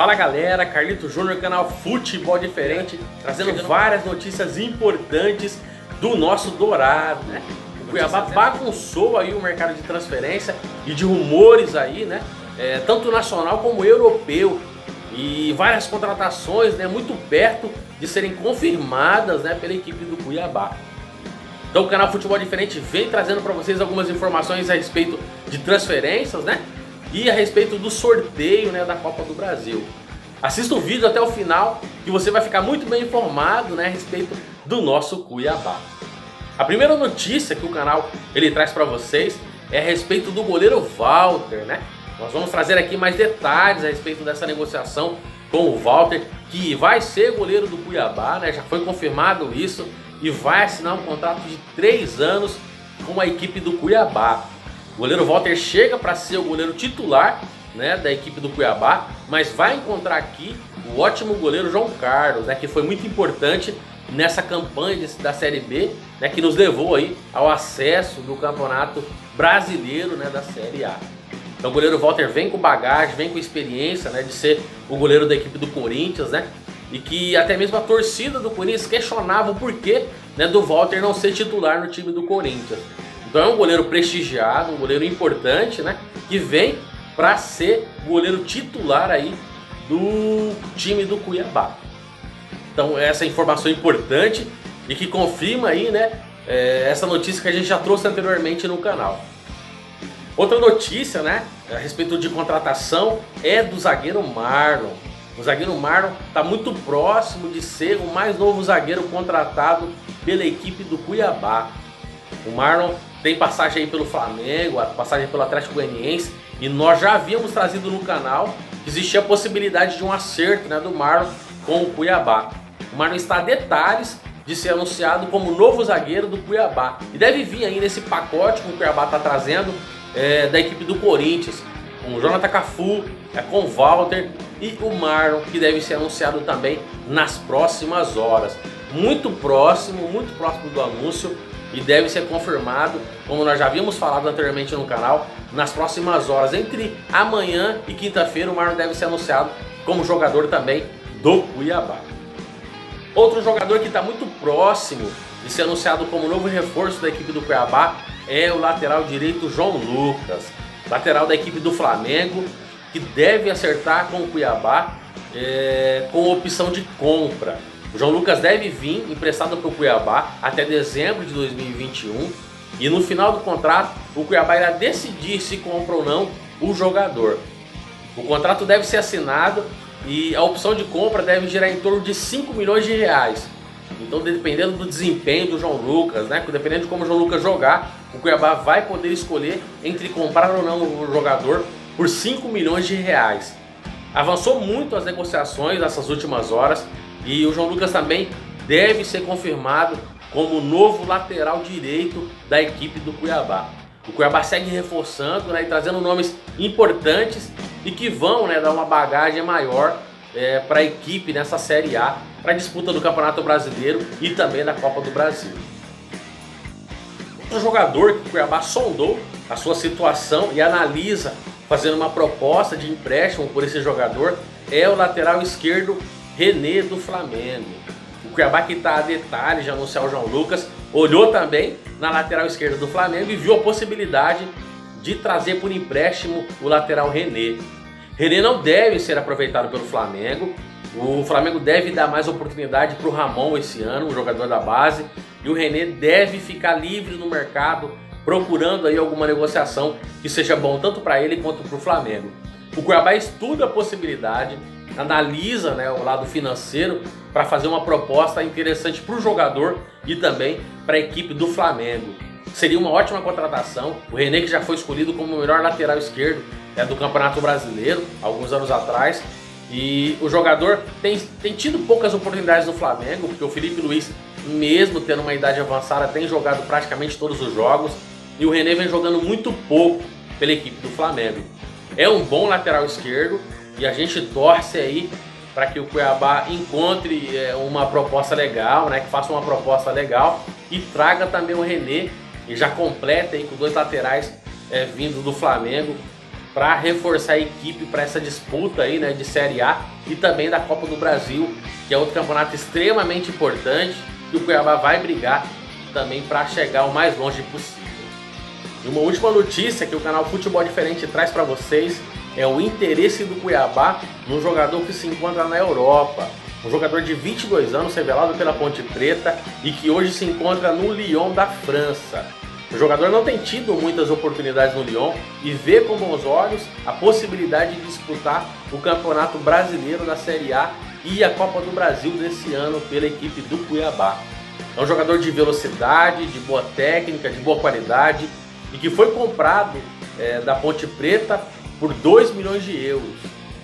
Fala galera, Carlito Júnior, canal Futebol Diferente, trazendo Chegando várias notícias importantes do nosso Dourado, né? O Cuiabá bagunçou aí o mercado de transferência e de rumores aí, né? É, tanto nacional como europeu. E várias contratações, né? Muito perto de serem confirmadas, né? Pela equipe do Cuiabá. Então o canal Futebol Diferente vem trazendo para vocês algumas informações a respeito de transferências, né? E a respeito do sorteio né, da Copa do Brasil. Assista o vídeo até o final que você vai ficar muito bem informado né, a respeito do nosso Cuiabá. A primeira notícia que o canal ele traz para vocês é a respeito do goleiro Walter, né? Nós vamos trazer aqui mais detalhes a respeito dessa negociação com o Walter, que vai ser goleiro do Cuiabá, né? Já foi confirmado isso e vai assinar um contrato de 3 anos com a equipe do Cuiabá. O goleiro Walter chega para ser o goleiro titular né, da equipe do Cuiabá, mas vai encontrar aqui o ótimo goleiro João Carlos, né, que foi muito importante nessa campanha da Série B, né, que nos levou aí ao acesso do Campeonato Brasileiro né, da Série A. Então o goleiro Walter vem com bagagem, vem com experiência né, de ser o goleiro da equipe do Corinthians, né? e que até mesmo a torcida do Corinthians questionava o porquê né, do Walter não ser titular no time do Corinthians. Então é um goleiro prestigiado, um goleiro importante, né, que vem para ser goleiro titular aí do time do Cuiabá. Então essa informação importante e que confirma aí, né, é, essa notícia que a gente já trouxe anteriormente no canal. Outra notícia, né, a respeito de contratação é do zagueiro Marlon. O zagueiro Marlon está muito próximo de ser o mais novo zagueiro contratado pela equipe do Cuiabá. O Marlon tem passagem aí pelo Flamengo, passagem pelo Atlético Goianiense e nós já havíamos trazido no canal que existia a possibilidade de um acerto né, do Marlon com o Cuiabá. O Marlon está a detalhes de ser anunciado como novo zagueiro do Cuiabá e deve vir aí nesse pacote que o Cuiabá está trazendo é, da equipe do Corinthians com o Jonathan Cafu, é, com o Walter e o Marlon, que deve ser anunciado também nas próximas horas. Muito próximo, muito próximo do anúncio e deve ser confirmado, como nós já havíamos falado anteriormente no canal, nas próximas horas. Entre amanhã e quinta-feira, o Marlon deve ser anunciado como jogador também do Cuiabá. Outro jogador que está muito próximo de ser anunciado como novo reforço da equipe do Cuiabá é o lateral direito João Lucas lateral da equipe do Flamengo, que deve acertar com o Cuiabá é, com opção de compra. O João Lucas deve vir emprestado para o Cuiabá até dezembro de 2021 e no final do contrato o Cuiabá irá decidir se compra ou não o jogador. O contrato deve ser assinado e a opção de compra deve girar em torno de 5 milhões de reais. Então, dependendo do desempenho do João Lucas, né, dependendo de como o João Lucas jogar, o Cuiabá vai poder escolher entre comprar ou não o jogador por 5 milhões de reais. Avançou muito as negociações nessas últimas horas e o João Lucas também deve ser confirmado como novo lateral direito da equipe do Cuiabá. O Cuiabá segue reforçando né, e trazendo nomes importantes e que vão né, dar uma bagagem maior é, para a equipe nessa Série A, para a disputa do Campeonato Brasileiro e também da Copa do Brasil. Outro jogador que o Cuiabá sondou a sua situação e analisa fazendo uma proposta de empréstimo por esse jogador é o lateral esquerdo René do Flamengo. O Cuiabá que está a detalhe de anunciar o João Lucas olhou também na lateral esquerda do Flamengo e viu a possibilidade de trazer por empréstimo o lateral René. René não deve ser aproveitado pelo Flamengo. O Flamengo deve dar mais oportunidade para o Ramon esse ano, o jogador da base e o René deve ficar livre no mercado, procurando aí alguma negociação que seja bom tanto para ele quanto para o Flamengo. O Cuiabá estuda a possibilidade, analisa né, o lado financeiro para fazer uma proposta interessante para o jogador e também para a equipe do Flamengo. Seria uma ótima contratação. O René que já foi escolhido como o melhor lateral esquerdo é, do Campeonato Brasileiro alguns anos atrás. E o jogador tem, tem tido poucas oportunidades no Flamengo, porque o Felipe Luiz mesmo tendo uma idade avançada, tem jogado praticamente todos os jogos. E o René vem jogando muito pouco pela equipe do Flamengo. É um bom lateral esquerdo e a gente torce aí para que o Cuiabá encontre é, uma proposta legal, né? Que faça uma proposta legal e traga também o René e já completa aí com dois laterais é, vindo do Flamengo para reforçar a equipe para essa disputa aí, né, de Série A e também da Copa do Brasil, que é outro campeonato extremamente importante e o Cuiabá vai brigar também para chegar o mais longe possível. E uma última notícia que o canal Futebol Diferente traz para vocês é o interesse do Cuiabá num jogador que se encontra na Europa. Um jogador de 22 anos, revelado pela Ponte Preta e que hoje se encontra no Lyon da França. O jogador não tem tido muitas oportunidades no Lyon e vê com bons olhos a possibilidade de disputar o Campeonato Brasileiro da Série A e a Copa do Brasil desse ano pela equipe do Cuiabá. É um jogador de velocidade, de boa técnica, de boa qualidade e que foi comprado é, da Ponte Preta por 2 milhões de euros.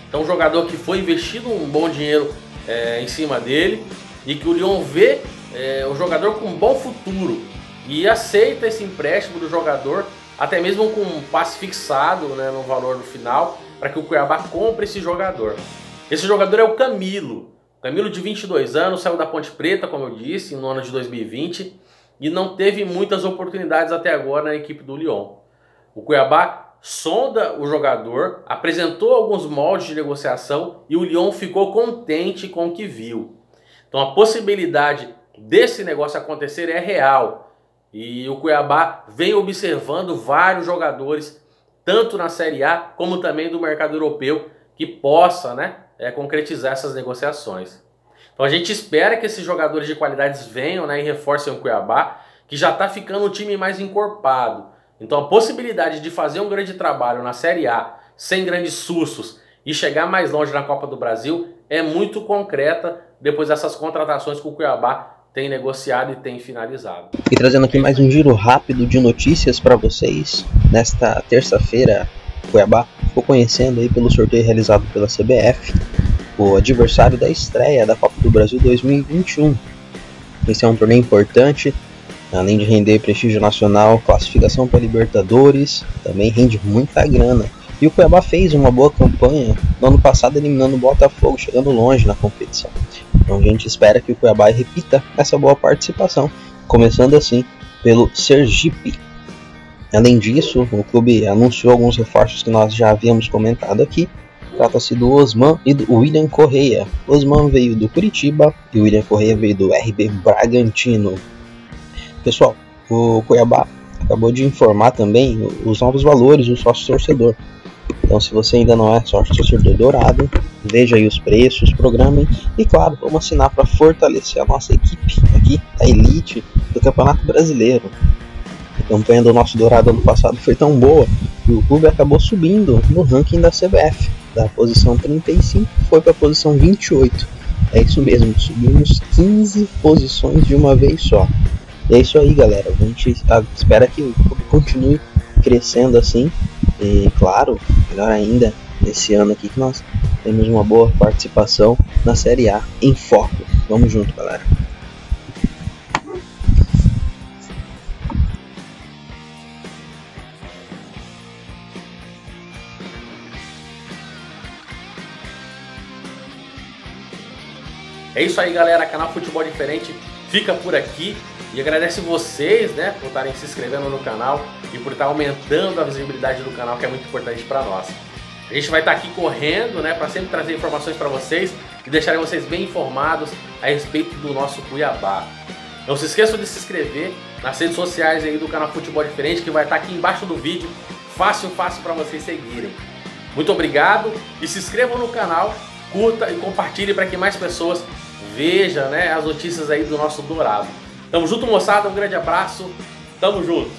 Então, um jogador que foi investido um bom dinheiro é, em cima dele e que o Lyon vê é, um jogador com um bom futuro e aceita esse empréstimo do jogador, até mesmo com um passe fixado né, no valor no final, para que o Cuiabá compre esse jogador. Esse jogador é o Camilo. Camilo, de 22 anos, saiu da Ponte Preta, como eu disse, no ano de 2020 e não teve muitas oportunidades até agora na equipe do Lyon. O Cuiabá sonda o jogador, apresentou alguns moldes de negociação e o Lyon ficou contente com o que viu. Então a possibilidade desse negócio acontecer é real. E o Cuiabá vem observando vários jogadores, tanto na Série A como também do mercado europeu, que possa né, é, concretizar essas negociações. Então a gente espera que esses jogadores de qualidades venham né, e reforcem o Cuiabá, que já está ficando um time mais encorpado. Então a possibilidade de fazer um grande trabalho na Série A, sem grandes sustos, e chegar mais longe na Copa do Brasil é muito concreta depois dessas contratações que o Cuiabá tem negociado e tem finalizado. E trazendo aqui mais um giro rápido de notícias para vocês. Nesta terça-feira, Cuiabá ficou conhecendo aí pelo sorteio realizado pela CBF o adversário da estreia da Copa do Brasil 2021. Esse é um torneio importante, além de render prestígio nacional, classificação para Libertadores, também rende muita grana. E o Cuiabá fez uma boa campanha no ano passado, eliminando o Botafogo, chegando longe na competição. Então a gente espera que o Cuiabá repita essa boa participação, começando assim pelo Sergipe. Além disso, o clube anunciou alguns reforços que nós já havíamos comentado aqui, Trata-se do Osman e do William Correia. Osman veio do Curitiba e William Correia veio do RB Bragantino. Pessoal, o Cuiabá acabou de informar também os novos valores do sócio torcedor. Então, se você ainda não é sócio torcedor dourado, veja aí os preços, programem e, claro, vamos assinar para fortalecer a nossa equipe aqui, a elite do Campeonato Brasileiro. A campanha do nosso dourado ano passado foi tão boa que o clube acabou subindo no ranking da CBF da posição 35 foi para a posição 28. É isso mesmo, subimos 15 posições de uma vez só. E é isso aí, galera. A gente espera que continue crescendo assim. E claro, melhor ainda, nesse ano aqui que nós temos uma boa participação na Série A em foco. Vamos junto, galera. É isso aí, galera. Canal Futebol Diferente fica por aqui. E agradece vocês, né, por estarem se inscrevendo no canal e por estar aumentando a visibilidade do canal, que é muito importante para nós. A gente vai estar aqui correndo, né, para sempre trazer informações para vocês e deixarem vocês bem informados a respeito do nosso Cuiabá. Não se esqueçam de se inscrever nas redes sociais aí do canal Futebol Diferente, que vai estar aqui embaixo do vídeo, fácil, fácil para vocês seguirem. Muito obrigado e se inscrevam no canal, curta e compartilhe para que mais pessoas veja né, as notícias aí do nosso Dourado. Tamo junto, moçada. Um grande abraço. Tamo junto.